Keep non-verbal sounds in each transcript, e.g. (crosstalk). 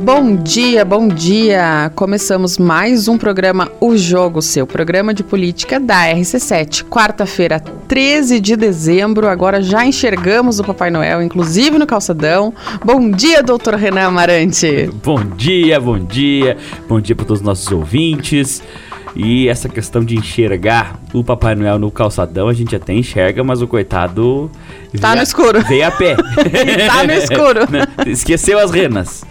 Bom dia, bom dia! Começamos mais um programa O Jogo, seu programa de política da RC7. Quarta-feira, 13 de dezembro, agora já enxergamos o Papai Noel, inclusive no calçadão. Bom dia, doutor Renan Amarante! Bom dia, bom dia, bom dia para todos os nossos ouvintes. E essa questão de enxergar o Papai Noel no calçadão, a gente até enxerga, mas o coitado. (laughs) Tá no escuro. Veio a pé. tá no escuro. Esqueceu as renas.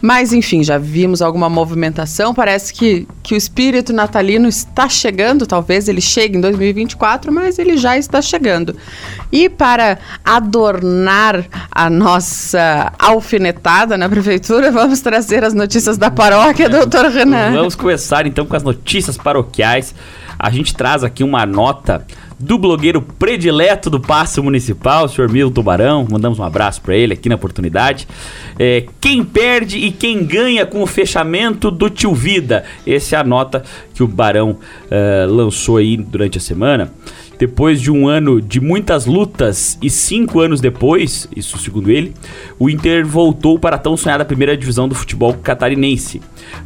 Mas enfim, já vimos alguma movimentação. Parece que, que o espírito natalino está chegando. Talvez ele chegue em 2024, mas ele já está chegando. E para adornar a nossa alfinetada na prefeitura, (laughs) vamos trazer as notícias da paróquia, doutor Renan. Vamos começar então com as notícias paroquiais. A gente traz aqui uma nota do blogueiro predileto do Passo Municipal, o senhor Milton Barão. Mandamos um abraço para ele aqui na oportunidade. É, quem perde e quem ganha com o fechamento do Tio Vida. Essa é a nota que o Barão uh, lançou aí durante a semana. Depois de um ano de muitas lutas e cinco anos depois, isso segundo ele, o Inter voltou para a tão sonhada primeira divisão do futebol catarinense.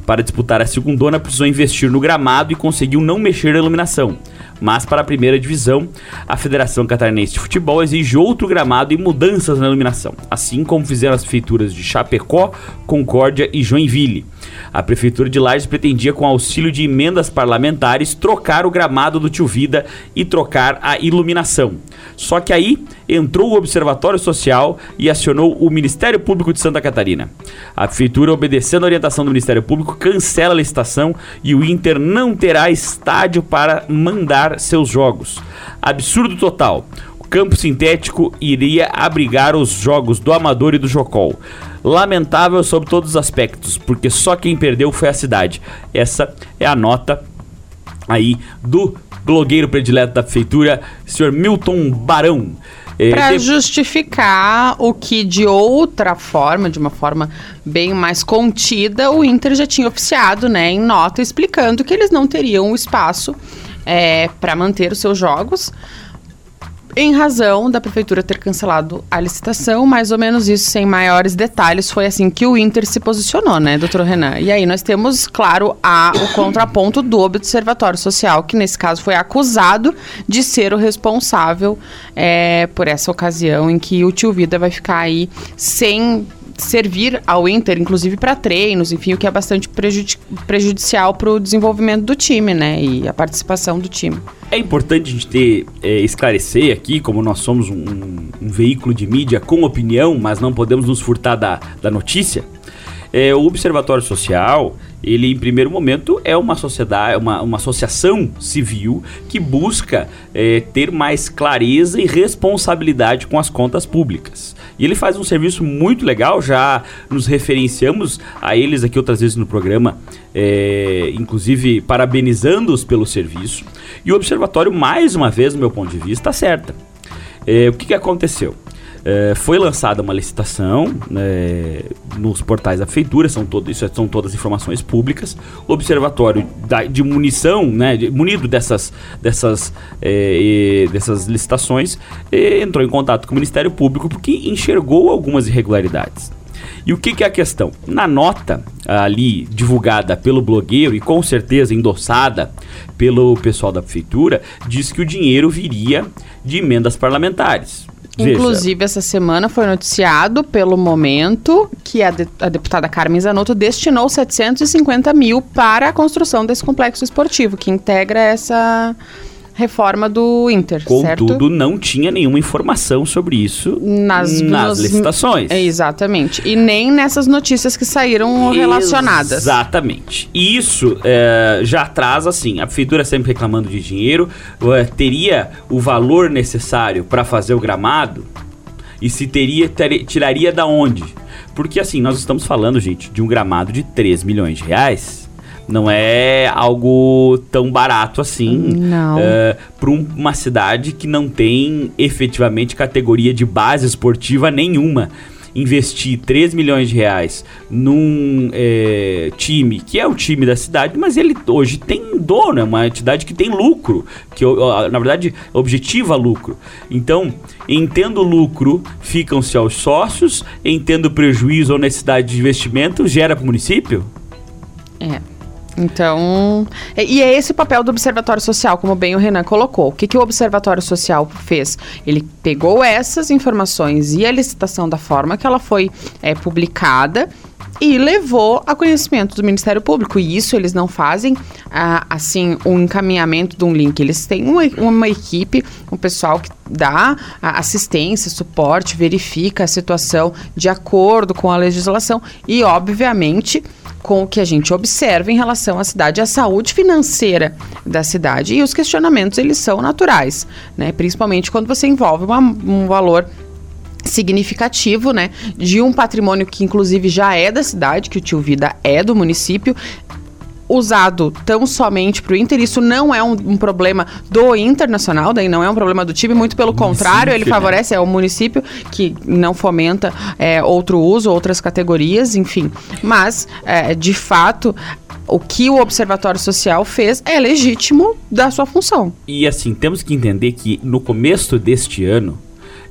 Para disputar a segundona, precisou investir no gramado e conseguiu não mexer na iluminação mas para a primeira divisão, a Federação Catarinense de Futebol exige outro gramado e mudanças na iluminação, assim como fizeram as prefeituras de Chapecó, Concórdia e Joinville. A Prefeitura de Lages pretendia, com auxílio de emendas parlamentares, trocar o gramado do Tio Vida e trocar a iluminação. Só que aí entrou o Observatório Social e acionou o Ministério Público de Santa Catarina. A Prefeitura, obedecendo a orientação do Ministério Público, cancela a licitação e o Inter não terá estádio para mandar seus jogos. Absurdo total. O campo sintético iria abrigar os jogos do Amador e do Jocol. Lamentável sob todos os aspectos, porque só quem perdeu foi a cidade. Essa é a nota aí do blogueiro predileto da prefeitura, senhor Milton Barão. É, para de... justificar o que de outra forma, de uma forma bem mais contida, o Inter já tinha oficiado, né, em nota explicando que eles não teriam o espaço é, para manter os seus jogos em razão da prefeitura ter cancelado a licitação, mais ou menos isso, sem maiores detalhes, foi assim que o Inter se posicionou, né, doutor Renan? E aí nós temos, claro, a, o contraponto do Observatório Social, que nesse caso foi acusado de ser o responsável é, por essa ocasião em que o Tio Vida vai ficar aí sem servir ao Inter, inclusive para treinos, enfim, o que é bastante prejudici prejudicial para o desenvolvimento do time, né? E a participação do time. É importante a gente ter, é, esclarecer aqui, como nós somos um, um, veículo de mídia com opinião, mas não podemos nos furtar da, da notícia. É, o Observatório Social ele em primeiro momento é uma sociedade, uma, uma associação civil que busca é, ter mais clareza e responsabilidade com as contas públicas. E ele faz um serviço muito legal, já nos referenciamos a eles aqui outras vezes no programa, é, inclusive parabenizando-os pelo serviço. E o observatório, mais uma vez, do meu ponto de vista, acerta. É, o que, que aconteceu? É, foi lançada uma licitação né, nos portais da prefeitura, são todo, isso são todas informações públicas. O observatório da, de munição, né, de, munido dessas, dessas, é, dessas licitações, entrou em contato com o Ministério Público porque enxergou algumas irregularidades. E o que, que, é a questão? Na nota ali divulgada pelo blogueiro e com certeza endossada pelo pessoal da prefeitura, diz que o dinheiro viria de emendas parlamentares. Inclusive, essa semana foi noticiado pelo momento que a, de, a, deputada Carmen Zanotto destinou 750 mil para a construção desse complexo esportivo, que integra essa reforma do Inter, Contudo, certo? não tinha nenhuma informação sobre isso nas, nas licitações. Exatamente. E nem nessas notícias que saíram relacionadas. Exatamente. E isso é, já traz, assim, a prefeitura sempre reclamando de dinheiro, é, teria o valor necessário para fazer o gramado e se teria, ter, tiraria da onde? Porque, assim, nós estamos falando, gente, de um gramado de 3 milhões de reais não é algo tão barato assim. Não. Uh, para uma cidade que não tem efetivamente categoria de base esportiva nenhuma. investir 3 milhões de reais num é, time que é o time da cidade, mas ele hoje tem dono, é uma entidade que tem lucro, que na verdade objetiva lucro. Então, entendo lucro, ficam-se aos sócios, entendo prejuízo ou necessidade de investimento, gera para o município? É. Então, e é esse o papel do Observatório Social, como bem o Renan colocou. O que, que o Observatório Social fez? Ele pegou essas informações e a licitação da forma que ela foi é, publicada e levou a conhecimento do Ministério Público. E isso eles não fazem ah, assim um encaminhamento de um link. Eles têm uma, uma equipe, um pessoal que dá assistência, suporte, verifica a situação de acordo com a legislação e, obviamente, com o que a gente observa em relação à cidade, a saúde financeira da cidade. E os questionamentos, eles são naturais, né? Principalmente quando você envolve uma, um valor significativo, né, de um patrimônio que inclusive já é da cidade, que o Tio Vida é do município, usado tão somente para o Inter, isso não é um, um, problema do Internacional, daí não é um problema do time, muito pelo contrário, ele né? favorece, é o município que não fomenta é, outro uso, outras categorias, enfim. Mas, é, de fato, o que o Observatório Social fez é legítimo da sua função. E assim, temos que entender que no começo deste ano,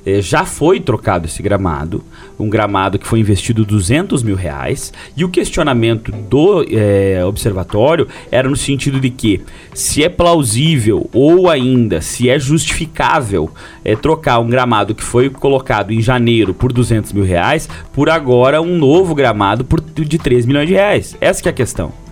é, já foi trocado esse gramado, um gramado que foi investido 200 mil reais, e o questionamento do é, observatório era no sentido de que se é plausível ou ainda se é justificável é, trocar um gramado que foi colocado em janeiro por 200 mil reais por agora um novo gramado por, de 3 milhões de reais. Essa é a questão.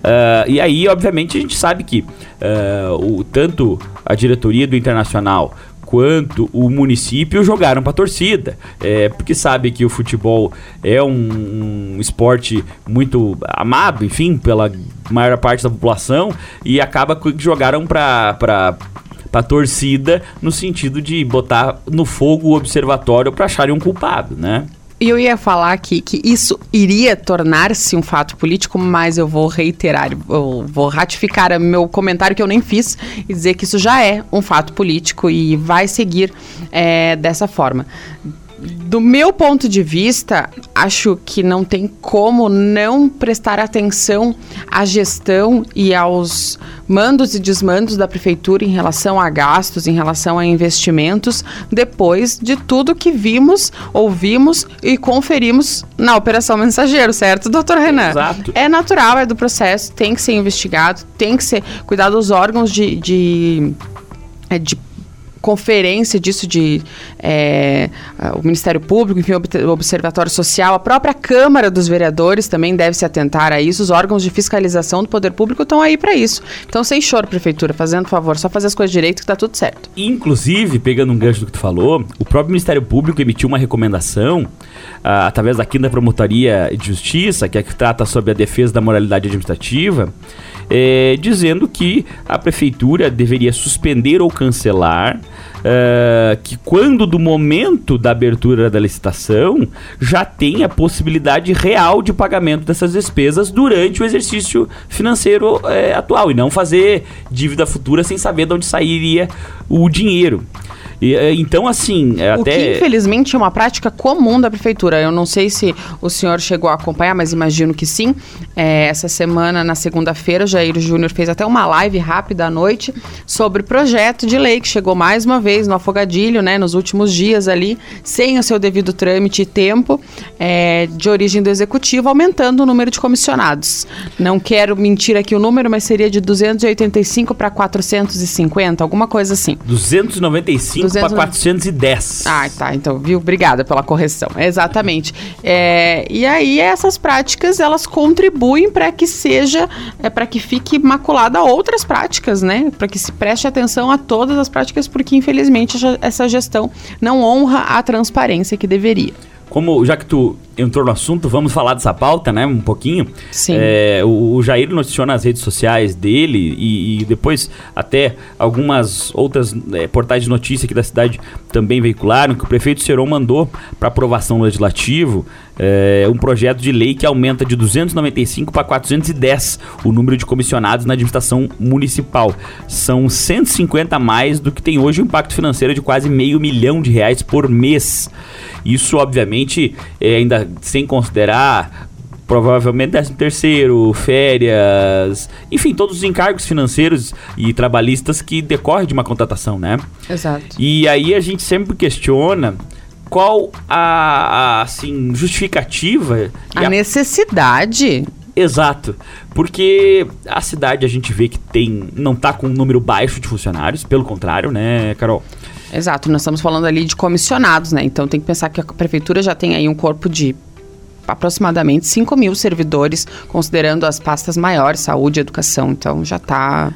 Uh, e aí, obviamente, a gente sabe que uh, o, tanto a diretoria do Internacional quanto o município jogaram para a torcida, é, porque sabe que o futebol é um, um esporte muito amado, enfim, pela maior parte da população e acaba que jogaram para para torcida no sentido de botar no fogo o observatório para acharem um culpado, né? E eu ia falar aqui que isso iria tornar-se um fato político, mas eu vou reiterar, eu vou ratificar meu comentário que eu nem fiz e dizer que isso já é um fato político e vai seguir é, dessa forma do meu ponto de vista, acho que não tem como não prestar atenção à gestão e aos mandos e desmandos da prefeitura em relação a gastos, em relação a investimentos, depois de tudo que vimos, ouvimos e conferimos na Operação Mensageiro, certo, doutor Renan? Exato. É natural, é do processo, tem que ser investigado, tem que ser cuidado dos órgãos de, de de conferência disso de é, o Ministério Público, enfim, o Observatório Social, a própria Câmara dos Vereadores também deve se atentar a isso. Os órgãos de fiscalização do poder público estão aí para isso. Então, sem choro, prefeitura, fazendo favor, só fazer as coisas direito que está tudo certo. Inclusive, pegando um gancho do que tu falou, o próprio Ministério Público emitiu uma recomendação uh, através da quinta Promotoria de Justiça, que é que trata sobre a defesa da moralidade administrativa, é, dizendo que a prefeitura deveria suspender ou cancelar Uh, que quando do momento da abertura da licitação já tem a possibilidade real de pagamento dessas despesas durante o exercício financeiro é, atual e não fazer dívida futura sem saber de onde sairia o dinheiro. E, é, então, assim, é o até... que infelizmente é uma prática comum da prefeitura. Eu não sei se o senhor chegou a acompanhar, mas imagino que sim. É, essa semana, na segunda-feira, Jair Júnior fez até uma live rápida à noite sobre projeto de lei que chegou mais uma vez no afogadilho, né, nos últimos dias ali, sem o seu devido trâmite e tempo, é, de origem do executivo, aumentando o número de comissionados. Não quero mentir aqui o número, mas seria de 285 para 450, alguma coisa assim. 295 200... para 410. Ah, tá. Então, viu? Obrigada pela correção. Exatamente. É, e aí, essas práticas, elas contribuem para que seja, é, para que fique maculada outras práticas, né? Para que se preste atenção a todas as práticas, porque, infelizmente, essa gestão não honra a transparência que deveria. Como, já que tu entrou no assunto, vamos falar dessa pauta, né? Um pouquinho. Sim. É, o, o, Jair noticiou nas redes sociais dele e, e depois até algumas outras é, portais de notícia aqui da cidade também veicularam que o prefeito Seron mandou para aprovação no legislativo é, um projeto de lei que aumenta de 295 para 410 o número de comissionados na administração municipal. São 150 a mais do que tem hoje um impacto financeiro de quase meio milhão de reais por mês. Isso, obviamente, é, ainda sem considerar provavelmente 13 terceiro, férias, enfim, todos os encargos financeiros e trabalhistas que decorrem de uma contratação, né? Exato. E aí a gente sempre questiona qual a, a assim justificativa a, a necessidade Exato, porque a cidade a gente vê que tem não tá com um número baixo de funcionários, pelo contrário, né, Carol? Exato, nós estamos falando ali de comissionados, né? Então tem que pensar que a prefeitura já tem aí um corpo de aproximadamente 5 mil servidores, considerando as pastas maiores, saúde e educação. Então já está.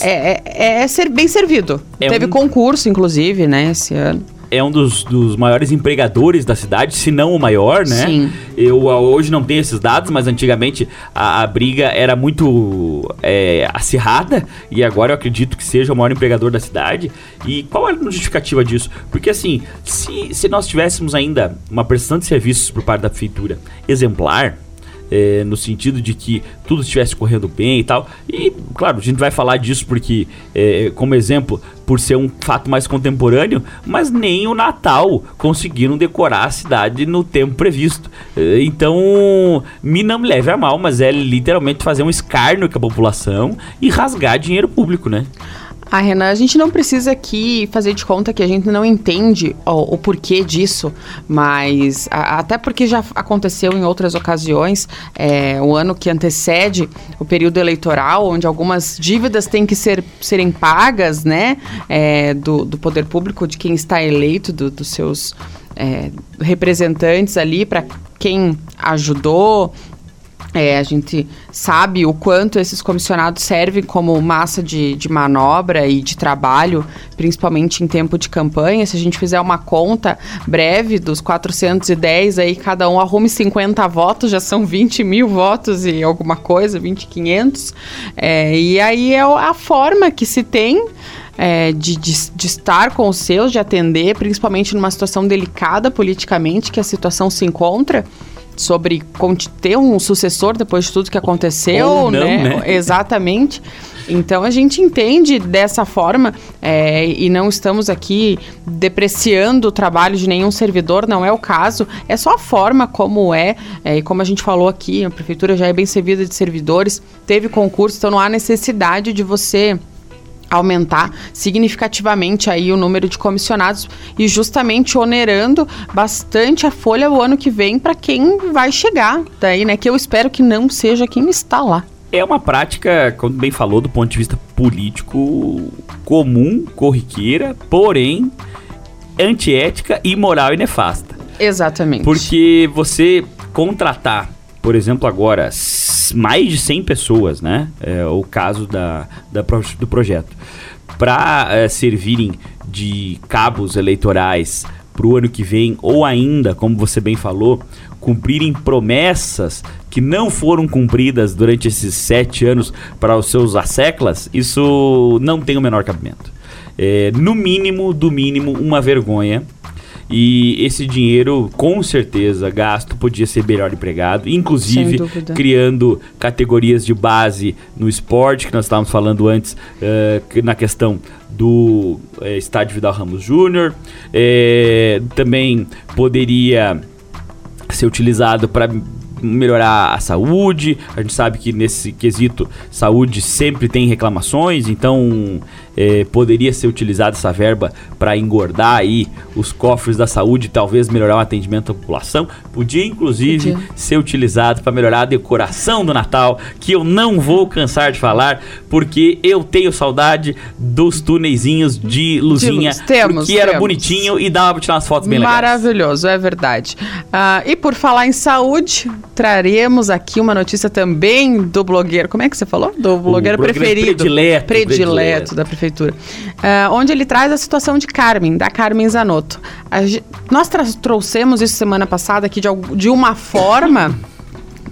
É, é, é, ser bem servido. É Teve um... concurso, inclusive, né, esse ano é um dos, dos maiores empregadores da cidade, se não o maior, né? Sim. Eu hoje não tenho esses dados, mas antigamente a, a briga era muito é, acirrada e agora eu acredito que seja o maior empregador da cidade. E qual é a justificativa disso? Porque assim, se, se nós tivéssemos ainda uma prestação de serviços por parte da prefeitura exemplar, é, no sentido de que tudo estivesse correndo bem e tal. E, claro, a gente vai falar disso porque, é, como exemplo, por ser um fato mais contemporâneo, mas nem o Natal conseguiram decorar a cidade no tempo previsto. É, então, me não leve a mal, mas é literalmente fazer um escárnio com a população e rasgar dinheiro público, né? Ah, Renan, a gente não precisa aqui fazer de conta que a gente não entende o, o porquê disso, mas a, até porque já aconteceu em outras ocasiões, é, o ano que antecede o período eleitoral, onde algumas dívidas têm que ser, serem pagas, né, é, do, do poder público, de quem está eleito, do, dos seus é, representantes ali, para quem ajudou, é, a gente sabe o quanto esses comissionados servem como massa de, de manobra e de trabalho, principalmente em tempo de campanha. Se a gente fizer uma conta breve dos 410, aí cada um arrume 50 votos, já são 20 mil votos e alguma coisa, 20,500. É, e aí é a forma que se tem. É, de, de, de, estar com os seus, de atender, principalmente numa situação delicada politicamente que a situação se encontra sobre ter um sucessor depois de tudo que aconteceu, Ou não, né? né? (laughs) Exatamente. Então a gente entende dessa forma é, e não estamos aqui depreciando o trabalho de nenhum servidor, não é o caso. É só a forma como é, é e como a gente falou aqui, a prefeitura já é bem servida de servidores, teve concurso, então não há necessidade de você aumentar significativamente aí o número de comissionados e justamente onerando bastante a folha o ano que vem para quem vai chegar daí, né? Que eu espero que não seja quem está lá. É uma prática, como bem falou, do ponto de vista político comum, corriqueira, porém antiética, imoral e nefasta. Exatamente. Porque você contratar por exemplo, agora, mais de 100 pessoas, né? É o caso da, da do projeto. Para é, servirem de cabos eleitorais para o ano que vem, ou ainda, como você bem falou, cumprirem promessas que não foram cumpridas durante esses sete anos para os seus asseclas, isso não tem o menor cabimento. É, no mínimo, do mínimo, uma vergonha e esse dinheiro, com certeza, gasto podia ser melhor empregado, inclusive criando categorias de base no esporte, que nós estávamos falando antes, uh, na questão do uh, Estádio Vidal Ramos Júnior. Uh, também poderia ser utilizado para melhorar a saúde. A gente sabe que nesse quesito saúde sempre tem reclamações, então é, poderia ser utilizada essa verba para engordar aí os cofres da saúde, talvez melhorar o atendimento à população. Podia inclusive Podia. ser utilizado para melhorar a decoração do Natal, que eu não vou cansar de falar, porque eu tenho saudade dos túneizinhos de luzinha, de temos, porque era temos. bonitinho e dava para tirar umas fotos bem legais. Maravilhoso, é verdade. Uh, e por falar em saúde, traremos aqui uma notícia também do blogueiro. Como é que você falou? Do blogueiro, preferido. Predileto, predileto, predileto da prefeitura. Uh, onde ele traz a situação de Carmen, da Carmen Zanotto. A, nós trouxemos isso semana passada aqui de, de uma forma (laughs)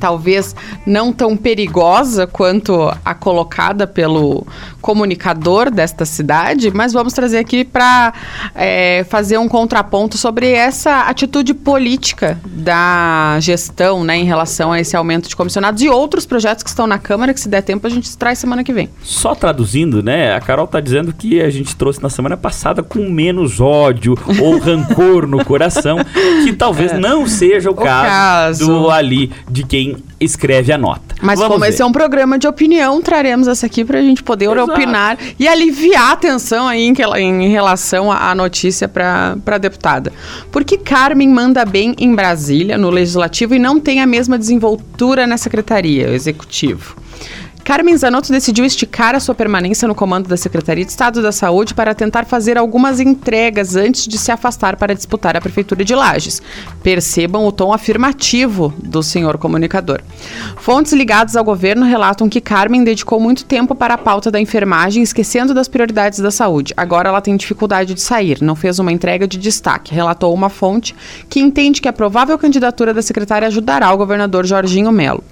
talvez não tão perigosa quanto a colocada pelo comunicador desta cidade, mas vamos trazer aqui para é, fazer um contraponto sobre essa atitude política da gestão né, em relação a esse aumento de comissionados e outros projetos que estão na Câmara, que se der tempo a gente traz semana que vem. Só traduzindo, né? A Carol está dizendo que a gente trouxe na semana passada com menos ódio ou rancor no coração, que talvez (laughs) é. não seja o, o caso, caso do ali de quem escreve a nota. Mas Vamos como ver. esse é um programa de opinião, traremos essa aqui para a gente poder Exato. opinar e aliviar a tensão aí em, em relação à notícia para a deputada. Porque Carmen manda bem em Brasília, no Legislativo, e não tem a mesma desenvoltura na Secretaria, Executivo. Carmen Zanotto decidiu esticar a sua permanência no comando da Secretaria de Estado da Saúde para tentar fazer algumas entregas antes de se afastar para disputar a Prefeitura de Lages. Percebam o tom afirmativo do senhor comunicador. Fontes ligadas ao governo relatam que Carmen dedicou muito tempo para a pauta da enfermagem, esquecendo das prioridades da saúde. Agora ela tem dificuldade de sair, não fez uma entrega de destaque, relatou uma fonte que entende que a provável candidatura da secretária ajudará o governador Jorginho Melo.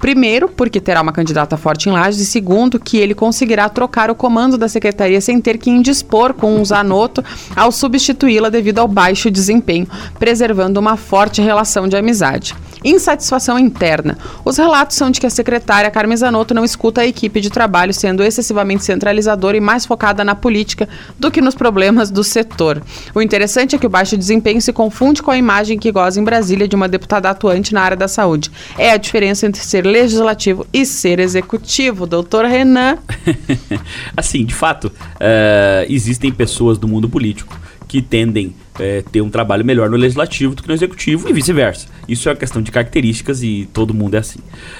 Primeiro, porque terá uma candidata forte em Lages, e segundo, que ele conseguirá trocar o comando da secretaria sem ter que indispor com o Zanotto ao substituí-la devido ao baixo desempenho, preservando uma forte relação de amizade. Insatisfação interna. Os relatos são de que a secretária Carmen Zanotto não escuta a equipe de trabalho, sendo excessivamente centralizadora e mais focada na política do que nos problemas do setor. O interessante é que o baixo desempenho se confunde com a imagem que goza em Brasília de uma deputada atuante na área da saúde. É a diferença entre ser legislativo e ser executivo, doutor Renan. (laughs) assim, de fato, uh, existem pessoas do mundo político que tendem é, ter um trabalho melhor no legislativo do que no executivo e vice-versa. Isso é uma questão de características e todo mundo é assim.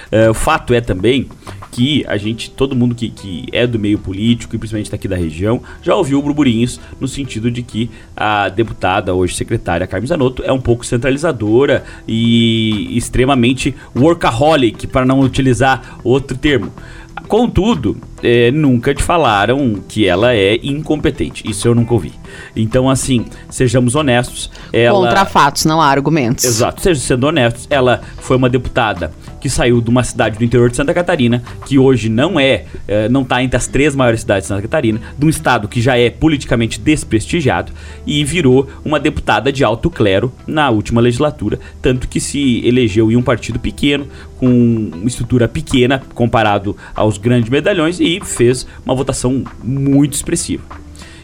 É, o fato é também que a gente, todo mundo que, que é do meio político e principalmente daqui da região, já ouviu burburinhos no sentido de que a deputada, hoje secretária Carmen Zanotto, é um pouco centralizadora e extremamente workaholic, para não utilizar outro termo. Contudo, é, nunca te falaram que ela é incompetente. Isso eu nunca ouvi. Então, assim, sejamos honestos. Ela... Contra fatos, não há argumentos. Exato, seja sendo honestos. Ela foi uma deputada que saiu de uma cidade do interior de Santa Catarina, que hoje não é, é não está entre as três maiores cidades de Santa Catarina, de um estado que já é politicamente desprestigiado e virou uma deputada de alto clero na última legislatura, tanto que se elegeu em um partido pequeno, com uma estrutura pequena comparado aos grandes medalhões e fez uma votação muito expressiva.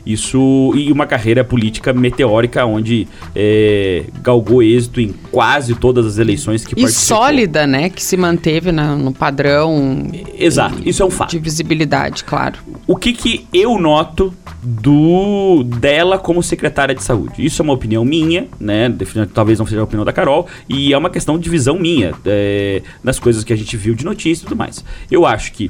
Isso e uma carreira política meteórica onde é, galgou êxito em quase todas as eleições que e participou. E sólida, né? Que se manteve na, no padrão. Exato, isso é um fato. De visibilidade, claro. O que que eu noto do dela como secretária de saúde? Isso é uma opinião minha, né? Talvez não seja a opinião da Carol e é uma questão de visão minha é, das coisas que a gente viu de notícia e tudo mais. Eu acho que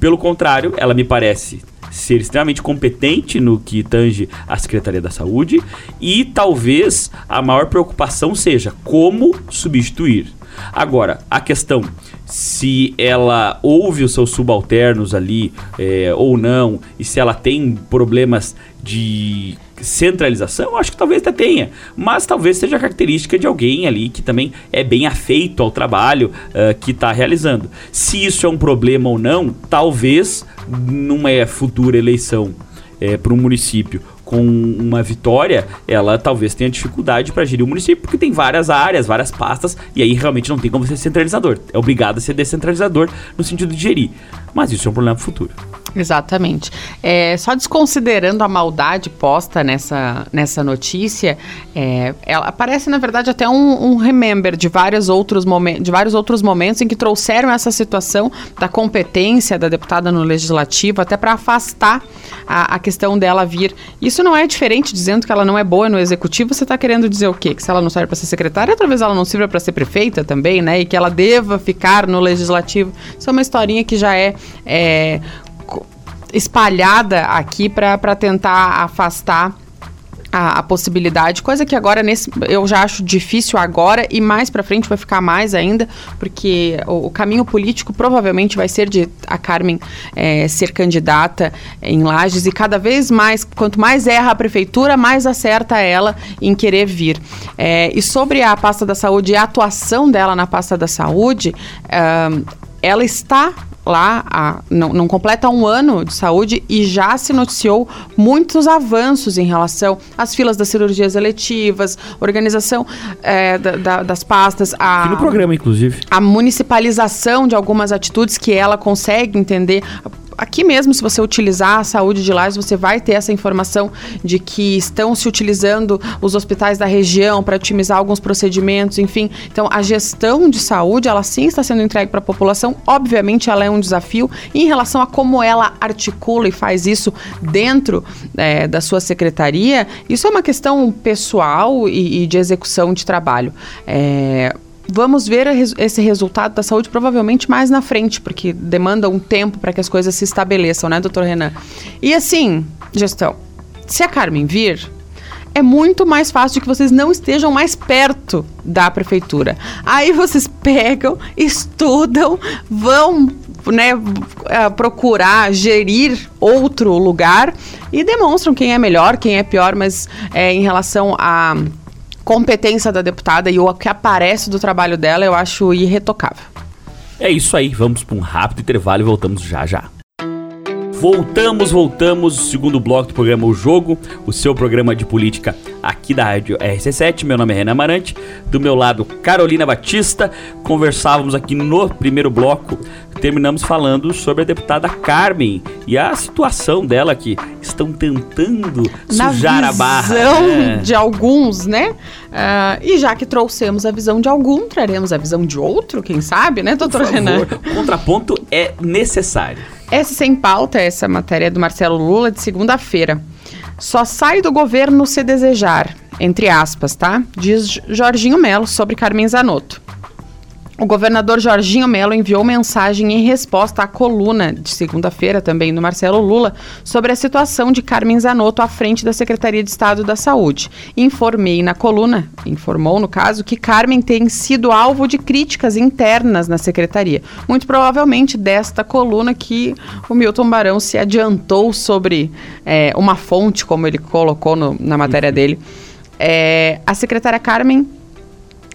pelo contrário, ela me parece ser extremamente competente no que tange a Secretaria da Saúde e talvez a maior preocupação seja como substituir. Agora, a questão se ela ouve os seus subalternos ali é, ou não, e se ela tem problemas de centralização, acho que talvez até tenha, mas talvez seja característica de alguém ali que também é bem afeito ao trabalho uh, que está realizando. Se isso é um problema ou não, talvez numa futura eleição é, para um município com uma vitória, ela talvez tenha dificuldade para gerir o município, porque tem várias áreas, várias pastas, e aí realmente não tem como ser centralizador. É obrigado a ser descentralizador no sentido de gerir. Mas isso é um problema futuro. Exatamente. É, só desconsiderando a maldade posta nessa, nessa notícia, é, ela aparece, na verdade, até um, um remember de vários, outros de vários outros momentos em que trouxeram essa situação da competência da deputada no legislativo, até para afastar a, a, questão dela vir. Isso não é diferente dizendo que ela não é boa no executivo, você está querendo dizer o quê? Que se ela não serve para ser secretária, talvez ela não sirva para ser prefeita também, né? E que ela deva ficar no legislativo. Isso é uma historinha que já é, é espalhada aqui para tentar afastar a, a, possibilidade, coisa que agora nesse eu já acho difícil agora e mais para frente vai ficar mais ainda, porque o, o, caminho político provavelmente vai ser de a Carmen é, ser candidata em Lages e cada vez mais, quanto mais erra a prefeitura, mais acerta ela em querer vir. É, e sobre a pasta da saúde e a atuação dela na pasta da saúde, ela está lá, há, não, não, completa um ano de saúde e já se noticiou muitos avanços em relação às filas das cirurgias eletivas, organização é, da, da, das pastas, a, Aqui no programa, inclusive. A municipalização de algumas atitudes que ela consegue entender aqui mesmo, se você utilizar a saúde de Lages, você vai ter essa informação de que estão se utilizando os hospitais da região para otimizar alguns procedimentos, enfim. Então, a gestão de saúde, ela sim está sendo entregue para a população. Obviamente, ela é um desafio em relação a como ela articula e faz isso dentro é, da sua secretaria. Isso é uma questão pessoal e, e de execução de trabalho. É, Vamos ver esse resultado da saúde provavelmente mais na frente, porque demanda um tempo para que as coisas se estabeleçam, né, doutor Renan? E assim, gestão, se a Carmen vir, é muito mais fácil de que vocês não estejam mais perto da prefeitura. Aí vocês (laughs) pegam, estudam, vão né, eh, procurar gerir outro lugar e demonstram quem é melhor, quem é pior, mas é, em relação a competência da deputada e o que aparece do trabalho dela, eu acho irretocável. É isso aí, vamos para um rápido intervalo e voltamos já já. Voltamos, voltamos, segundo bloco do programa O Jogo, o seu programa de política aqui da Rádio RC7. Meu nome é Renan Amarante, do meu lado Carolina Batista. Conversávamos aqui no primeiro bloco, terminamos falando sobre a deputada Carmen e a situação dela que estão tentando Na sujar a barra. Né? de alguns, né? Uh, e já que trouxemos a visão de algum, traremos a visão de outro, quem sabe, né, doutor Renan? O contraponto é necessário. Essa sem pauta, essa matéria é do Marcelo Lula de segunda-feira. Só sai do governo se desejar, entre aspas, tá? Diz Jorginho Melo sobre Carmen Zanotto. O governador Jorginho Melo enviou mensagem em resposta à coluna de segunda-feira também do Marcelo Lula sobre a situação de Carmen Zanotto à frente da Secretaria de Estado da Saúde. Informei na coluna, informou no caso, que Carmen tem sido alvo de críticas internas na secretaria. Muito provavelmente desta coluna que o Milton Barão se adiantou sobre é, uma fonte, como ele colocou no, na matéria dele. É, a secretária Carmen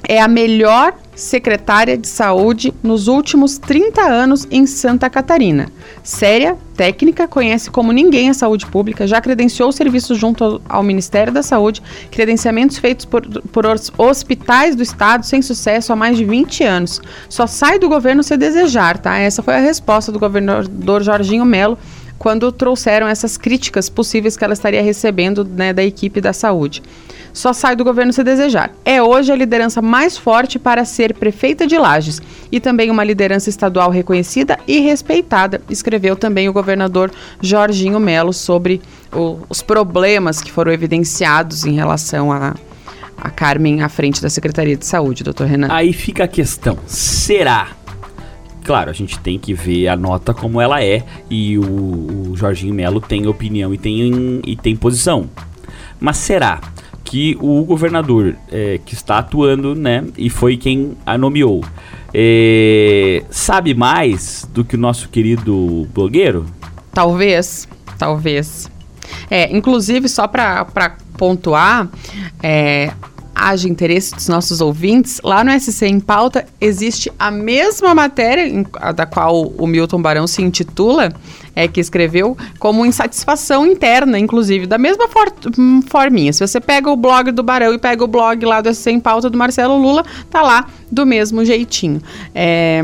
é a melhor secretária de saúde nos últimos 30 anos em Santa Catarina. Séria, técnica, conhece como ninguém a saúde pública, já credenciou serviços junto ao, Ministério da Saúde, credenciamentos feitos por, por hospitais do estado sem sucesso há mais de 20 anos. Só sai do governo se desejar, tá? Essa foi a resposta do governador Jorginho Melo quando trouxeram essas críticas possíveis que ela estaria recebendo né, da equipe da saúde só sai do governo se desejar. É hoje a liderança mais forte para ser prefeita de Lages e também uma liderança estadual reconhecida e respeitada, escreveu também o governador Jorginho Melo sobre o, os problemas que foram evidenciados em relação a a Carmen à frente da Secretaria de Saúde, doutor Renan. Aí fica a questão: será claro, a gente tem que ver a nota como ela é e o, o Jorginho Melo tem opinião e tem, e tem posição. Mas será que o governador é, que está atuando, né, e foi quem a nomeou, é, sabe mais do que o nosso querido blogueiro? Talvez, talvez. É, inclusive, só para pontuar, é, haja interesse dos nossos ouvintes, lá no SC em Pauta existe a mesma matéria em, a, da qual o Milton Barão se intitula, é que escreveu, como insatisfação interna, inclusive, da mesma for, hum, forminha. Se você pega o blog do Barão e pega o blog lá do SC em Pauta do Marcelo Lula, tá lá do mesmo jeitinho. É,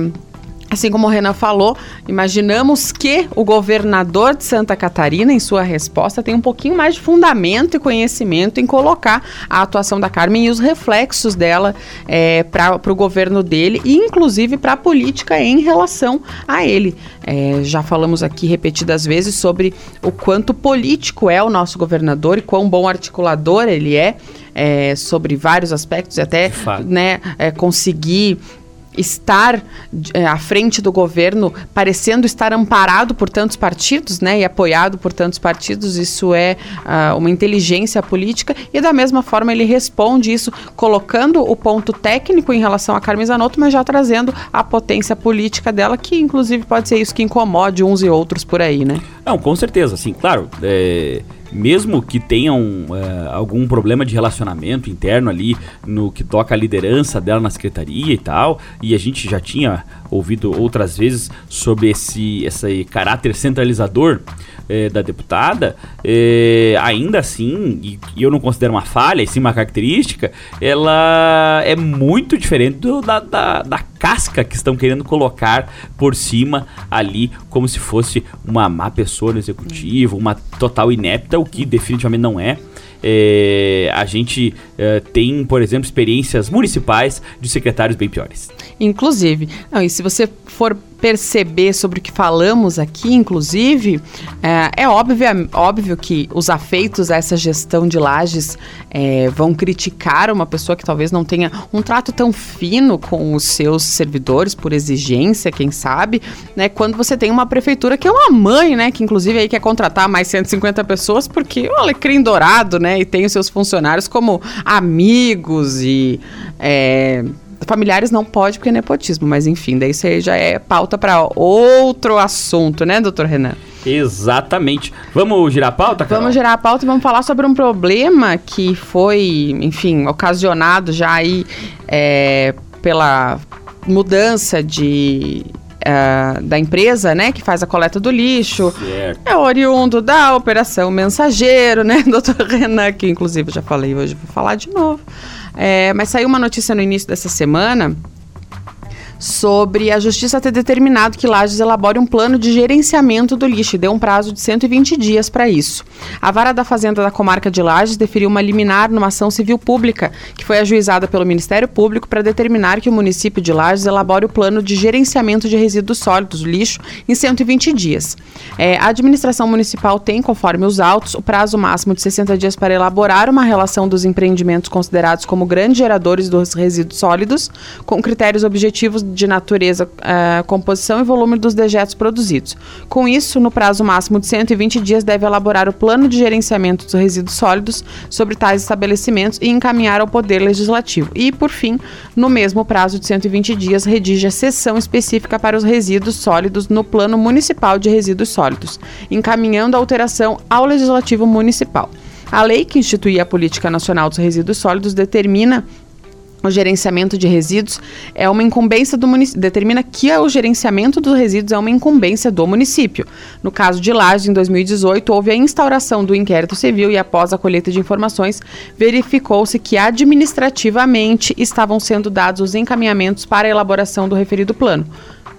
Assim como o Renan falou, imaginamos que o governador de Santa Catarina, em sua resposta, tem um pouquinho mais de fundamento e conhecimento em colocar a atuação da Carmen e os reflexos dela é, para o governo dele e, inclusive, para a política em relação a ele. É, já falamos aqui repetidas vezes sobre o quanto político é o nosso governador e quão bom articulador ele é. É, sobre vários aspectos, até né, é, conseguir estar é, à frente do governo, parecendo estar amparado por tantos partidos, né, e apoiado por tantos partidos, isso é uh, uma inteligência política, e da mesma forma ele responde isso colocando o ponto técnico em relação a Carmen Zanotto, mas já trazendo a potência política dela, que inclusive pode ser isso que incomode uns e outros por aí, né? Não, com certeza, sim, claro, é mesmo que tenham uh, algum problema de relacionamento interno ali no que toca a liderança dela na secretaria e tal, e a gente já tinha ouvido outras vezes sobre esse, esse caráter centralizador eh, da deputada, eh, ainda assim, e, e, eu não considero uma falha, e sim uma característica, ela é muito diferente do, da, da, da casca que estão querendo colocar por cima ali, como se fosse uma má pessoa no executivo, uma total inepta, o que definitivamente não é. É, a gente é, tem, por exemplo, experiências municipais de secretários bem piores. Inclusive, não, e se você for perceber sobre o que falamos aqui, inclusive, é, é óbvio, é óbvio que os afeitos a essa gestão de lajes é, vão criticar uma pessoa que talvez não tenha um trato tão fino com os seus servidores, por exigência, quem sabe, né? Quando você tem uma prefeitura que é uma mãe, né? Que inclusive aí quer contratar mais 150 pessoas porque o alecrim dourado, né? E tem os seus funcionários como amigos e. É, familiares não pode porque é nepotismo, mas enfim, daí isso aí já é pauta para outro assunto, né, doutor Renan? Exatamente. Vamos girar a pauta, Carol? Vamos girar a pauta e vamos falar sobre um problema que foi, enfim, ocasionado já aí é, pela mudança de Uh, da empresa, né, que faz a coleta do lixo. Certo. É oriundo da Operação Mensageiro, né, (laughs) doutor Renan, que inclusive já falei hoje, vou falar de novo. É, mas saiu uma notícia no início dessa semana sobre a justiça ter determinado que Lages elabore um plano de gerenciamento do lixo e deu um prazo de 120 dias para isso. A vara da Fazenda da comarca de Lages deferiu uma liminar numa ação civil pública, que foi ajuizada pelo Ministério Público para determinar que o município de Lages elabore o plano de gerenciamento de resíduos sólidos, lixo, em 120 dias. É, a administração municipal tem, conforme os autos, o prazo máximo de 60 dias para elaborar uma relação dos empreendimentos considerados como grandes geradores dos resíduos sólidos, com critérios objetivos de natureza, uh, composição e volume dos dejetos produzidos. Com isso, no prazo máximo de 120 dias, deve elaborar o plano de gerenciamento dos resíduos sólidos sobre tais estabelecimentos e encaminhar ao Poder Legislativo. E, por fim, no mesmo prazo de 120 dias, redige a sessão específica para os resíduos sólidos no Plano Municipal de Resíduos Sólidos, encaminhando a alteração ao Legislativo Municipal. A lei que institui a Política Nacional dos Resíduos Sólidos determina o gerenciamento de resíduos é uma incumbência do município, determina que o gerenciamento dos resíduos é uma incumbência do município. No caso de Lages, em 2018, houve a instauração do inquérito civil e após a colheita de informações, verificou-se que administrativamente estavam sendo dados os encaminhamentos para a elaboração do referido plano.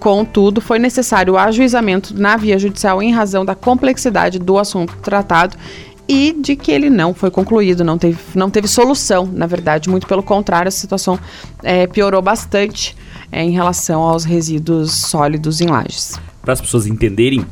Contudo, foi necessário o ajuizamento na via judicial em razão da complexidade do assunto tratado e de que ele não foi concluído, não teve, não teve solução. Na verdade, muito pelo contrário, a situação é, piorou bastante é, em relação aos resíduos sólidos em lajes. Para as pessoas entenderem,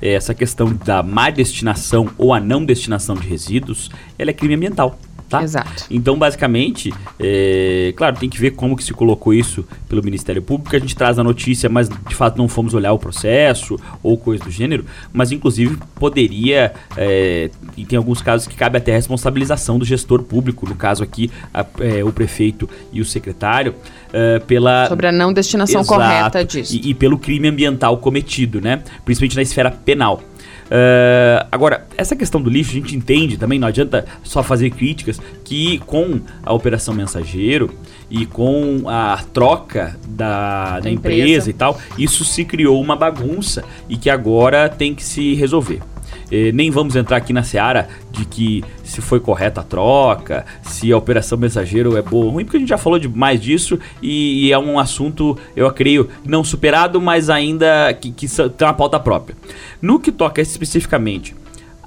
é, essa questão da má destinação ou a não destinação de resíduos, ela é crime ambiental. Tá? Exato. Então, basicamente, é, claro, tem que ver como que se colocou isso pelo Ministério Público. A gente traz a notícia, mas de fato não fomos olhar o processo ou coisa do gênero. Mas, inclusive, poderia, é, e tem alguns casos que cabe até a responsabilização do gestor público, no caso aqui, a, é, o prefeito e o secretário, é, pela... Sobre a não destinação Exato, correta disso. E, e pelo crime ambiental cometido, né? Principalmente na esfera penal. Uh, agora, essa questão do lixo, a gente entende também, não adianta só fazer críticas, que com a Operação Mensageiro e com a troca da, da empresa. empresa e tal, isso se criou uma bagunça e que agora tem que se resolver. Eh, nem vamos entrar aqui na seara de que se foi correta a troca, se a operação mensageiro é boa ou ruim, porque a gente já falou de mais disso e, e é um assunto, eu creio, não superado, mas ainda que, que tem uma pauta própria. No que toca especificamente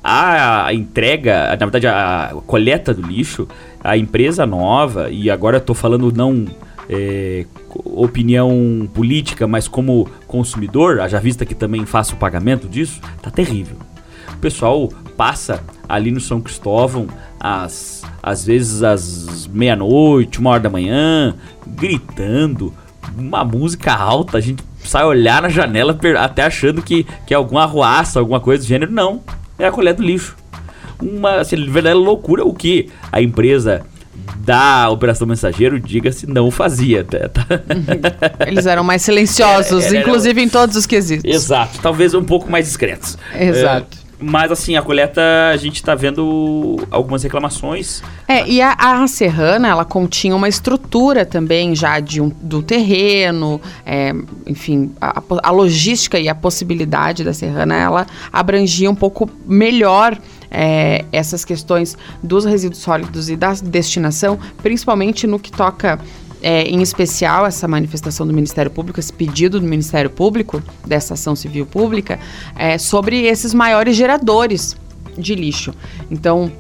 a entrega, na verdade a coleta do lixo, a empresa nova, e agora estou falando não é, opinião política, mas como consumidor, já vista que também faço o pagamento disso, tá terrível. O pessoal passa ali no São Cristóvão às, às vezes às meia-noite, uma hora da manhã, gritando, uma música alta, a gente sai olhar na janela até achando que, que é alguma arruaça, alguma coisa do gênero. Não, é a coleta do lixo. Uma assim, verdadeira loucura o que a empresa da Operação Mensageiro, diga-se, não fazia. Tá? tá. (laughs) Eles eram mais silenciosos, é, inclusive em todos os quesitos. Exato, talvez um pouco mais discretos. Exato. É, mas assim, a coleta, a gente tá vendo algumas reclamações. É, e a, a Serrana, ela continha uma estrutura também já de um, do terreno, é, enfim, a, a logística e a possibilidade da Serrana, ela abrangia um pouco melhor é, essas questões dos resíduos sólidos e da destinação, principalmente no que toca é, em especial essa manifestação do Ministério Público, esse pedido do Ministério Público, dessa ação civil pública, é, sobre esses maiores geradores de lixo. Então,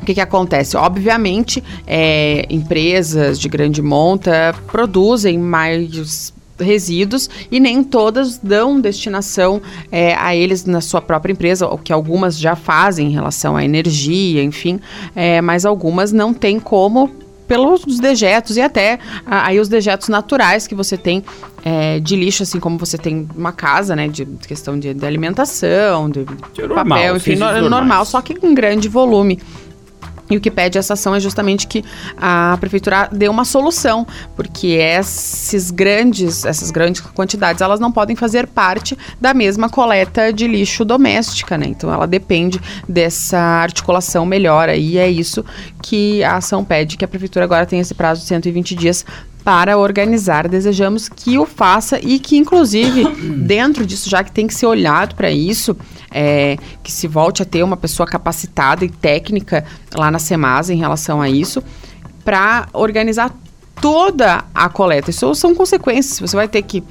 o que, que acontece? Obviamente, é, empresas de grande monta produzem mais resíduos e nem todas dão destinação é, a eles na sua própria empresa, o que algumas já fazem em relação à energia, enfim, é, mas algumas não têm como pelos dejetos e até aí os dejetos naturais que você tem é, de lixo, assim como você tem uma casa, né, de questão de, de alimentação, de, de papel, normal, enfim, no, normal, só que em grande volume. E o que pede essa ação é justamente que a prefeitura dê uma solução, porque esses grandes, essas grandes quantidades, elas não podem fazer parte da mesma coleta de lixo doméstica, né? Então ela depende dessa articulação melhor e é isso que a ação pede que a prefeitura agora tenha esse prazo de 120 dias para organizar. Desejamos que o faça e que, inclusive, dentro disso, já que tem que ser olhado para isso, é, que se volte a ter uma pessoa capacitada e técnica lá na Semasa em relação a isso, para organizar toda a coleta. Isso são consequências. Você vai ter que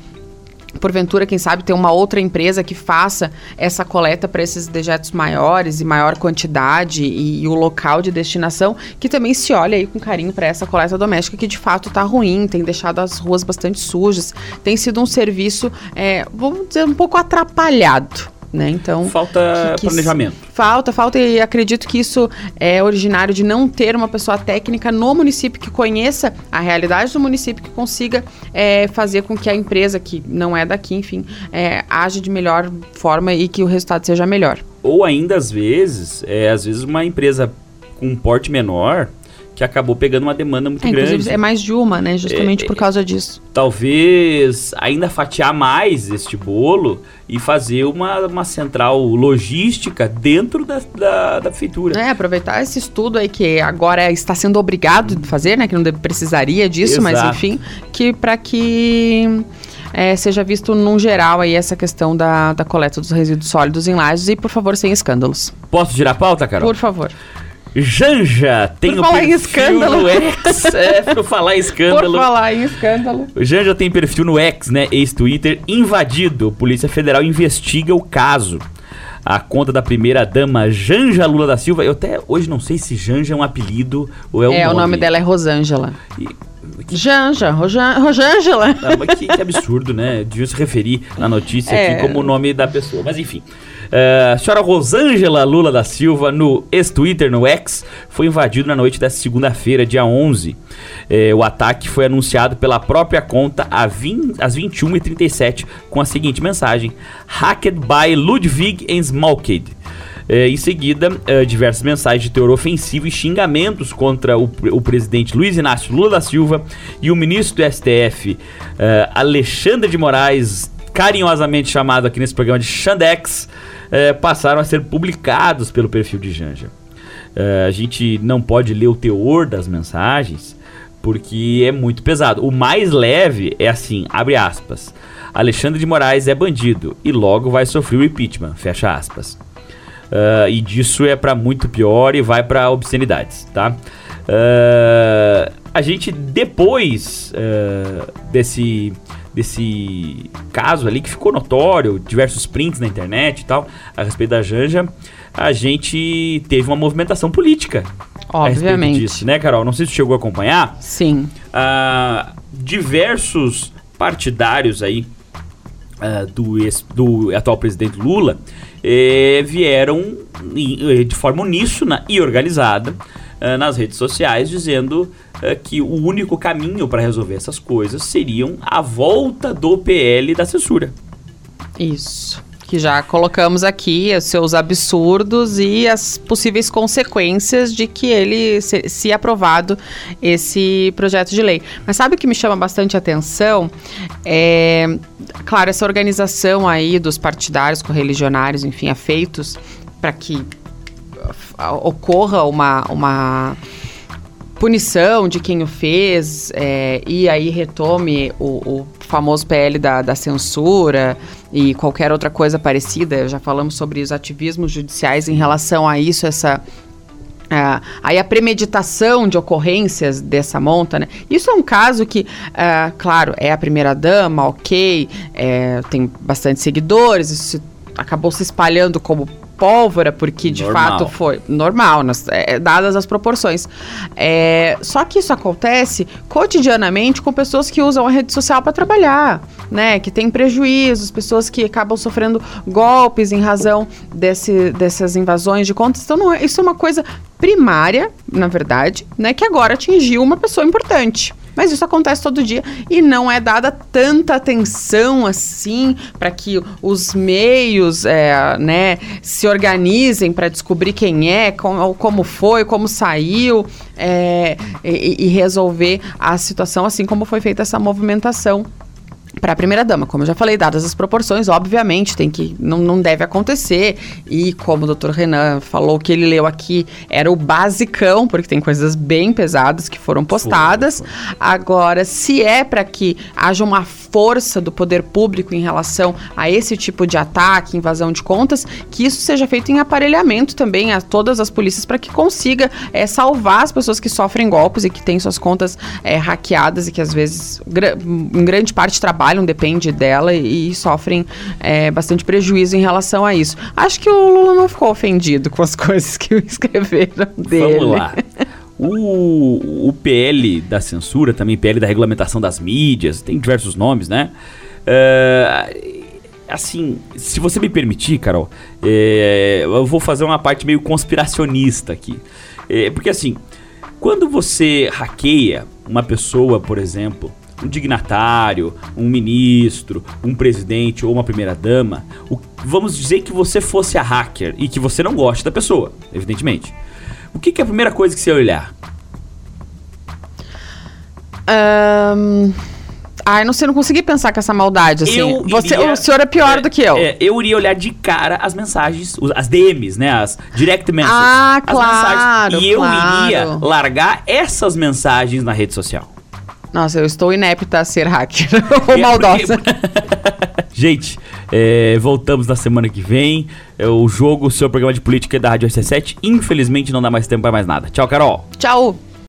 porventura, quem sabe, ter uma outra empresa que faça essa coleta para esses dejetos maiores e maior quantidade e, e, o local de destinação, que também se olha aí com carinho para essa coleta doméstica que de fato está ruim, tem deixado as ruas bastante sujas, tem sido um serviço, é, vamos dizer, um pouco atrapalhado né? Então falta que, que planejamento. Falta, falta e acredito que isso é originário de não ter uma pessoa técnica no município que conheça a realidade do município, que consiga é, fazer com que a empresa que não é daqui, enfim, é, age de melhor forma e que o resultado seja melhor. Ou ainda às vezes, é, às vezes uma empresa com um porte menor que acabou pegando uma demanda muito é, grande. É mais de uma, né? Justamente é, por causa disso. Talvez ainda fatiar mais este bolo e fazer uma, uma central logística dentro da, da, da prefeitura. É, aproveitar esse estudo aí que agora está sendo obrigado de fazer, né? Que não precisaria disso, Exato. mas enfim, que para que é, seja visto num geral aí essa questão da, da coleta dos resíduos sólidos em lajes e, por favor, sem escândalos. Posso tirar a pauta, Carol? Por favor. Janja tem por o perfil escândalo. no X. É, por falar em escândalo. Por falar em escândalo. Janja tem perfil no X, né? Ex-Twitter invadido. Polícia Federal investiga o caso. A conta da primeira dama Janja Lula da Silva. Eu até hoje não sei se Janja é um apelido ou é um É, nome. o nome dela é Rosângela. E, Janja, Rosângela. Ah, mas que, que, absurdo, né? Devia se referir na notícia é... aqui como o nome da pessoa. Mas enfim. Uh, a senhora Rosângela Lula da Silva, no ex-Twitter, no X, foi invadido na noite desta segunda-feira, dia 11. Uh, o ataque foi anunciado pela própria conta às 21h37 com a seguinte mensagem: Hacked by Ludwig. Uh, em seguida, uh, diversas mensagens de teor ofensivo e xingamentos contra o, presidente Luiz Inácio Lula da Silva e o ministro do STF, uh, Alexandre de Moraes, carinhosamente chamado aqui nesse programa de Xandex, é, passaram a ser publicados pelo perfil de Janja. É, a gente não pode ler o teor das mensagens porque é muito pesado. O mais leve é assim, abre aspas. Alexandre de Moraes é bandido e logo vai sofrer o impeachment, fecha aspas. Uh, e disso é para muito pior e vai para obscenidades, tá? Uh, a gente depois uh, desse desse caso ali que ficou notório, diversos prints na internet e tal, a respeito da Janja, a gente teve uma movimentação política. Obviamente. Disso, né, Carol? Não sei se chegou a acompanhar. Sim. Diversos partidários aí do, ex, do atual presidente Lula eh, vieram de forma uníssona e organizada uh, nas redes sociais dizendo uh, que o único caminho para resolver essas coisas seriam a volta do PL da censura. Isso que já colocamos aqui, os seus absurdos e as possíveis consequências de que ele, se, se aprovado, esse projeto de lei. Mas sabe o que me chama bastante atenção? É, claro, essa organização aí dos partidários, correligionários, enfim, afeitos, para que ocorra uma, uma punição de quem o fez é, e aí retome o, o famoso PL da, da, censura e qualquer outra coisa parecida. Já falamos sobre os ativismos judiciais em relação a isso, essa. Uh, aí a premeditação de ocorrências dessa monta, né? Isso é um caso que, uh, claro, é a primeira dama, ok, é, tem bastante seguidores, isso acabou se espalhando como pólvora, porque de normal. fato foi normal, nas, é, dadas as proporções. É, só que isso acontece cotidianamente com pessoas que usam a rede social para trabalhar, né? Que tem prejuízos, pessoas que acabam sofrendo golpes em razão desse, dessas invasões de contas. Então, não é, isso é uma coisa primária, na verdade, né? Que agora atingiu uma pessoa importante. Mas isso acontece todo dia. E não é dada tanta atenção assim para que os meios é, né, se organizem para descobrir quem é, como, como foi, como saiu é, e, e resolver a situação, assim como foi feita essa movimentação para a primeira dama, como eu já falei, dadas as proporções, obviamente tem que não, não deve acontecer. E como o Dr. Renan falou que ele leu aqui, era o basicão, porque tem coisas bem pesadas que foram postadas. Foi, foi. Agora, se é para que haja uma força do poder público em relação a esse tipo de ataque, invasão de contas, que isso seja feito em aparelhamento também a todas as polícias para que consiga é, salvar as pessoas que sofrem golpes e que têm suas contas é, hackeadas e que às vezes, em grande parte, trabalham trabalham depende dela e, e sofrem é, bastante prejuízo em relação a isso. Acho que o Lula não ficou ofendido com as (laughs) coisas que escreveram dele. Vamos lá. O, o PL da censura, também PL da regulamentação das mídias, tem diversos nomes, né? Uh, assim, se você me permitir, Carol, é, eu vou fazer uma parte meio conspiracionista aqui. É, porque assim, quando você hackeia uma pessoa, por exemplo, um dignatário, um ministro, um presidente ou uma primeira-dama, vamos dizer que você fosse a hacker e que você não gosta da pessoa, evidentemente. O que, que é a primeira coisa que você ia olhar? Um... Ai, não sei, não consegui pensar com essa maldade, assim. Eu Você, iria, o senhor é pior é, do que eu. É, eu iria olhar de cara as mensagens, as DMs, né? As direct messages. Ah, claro, mensagens. E eu iria largar essas mensagens na rede social. Nossa, eu estou inepta a ser hacker (laughs) ou maldosa. (laughs) Gente, é, voltamos na semana que vem. É, o jogo, o seu programa de política da Rádio RC7, infelizmente não dá mais tempo para mais nada. Tchau, Carol. Tchau.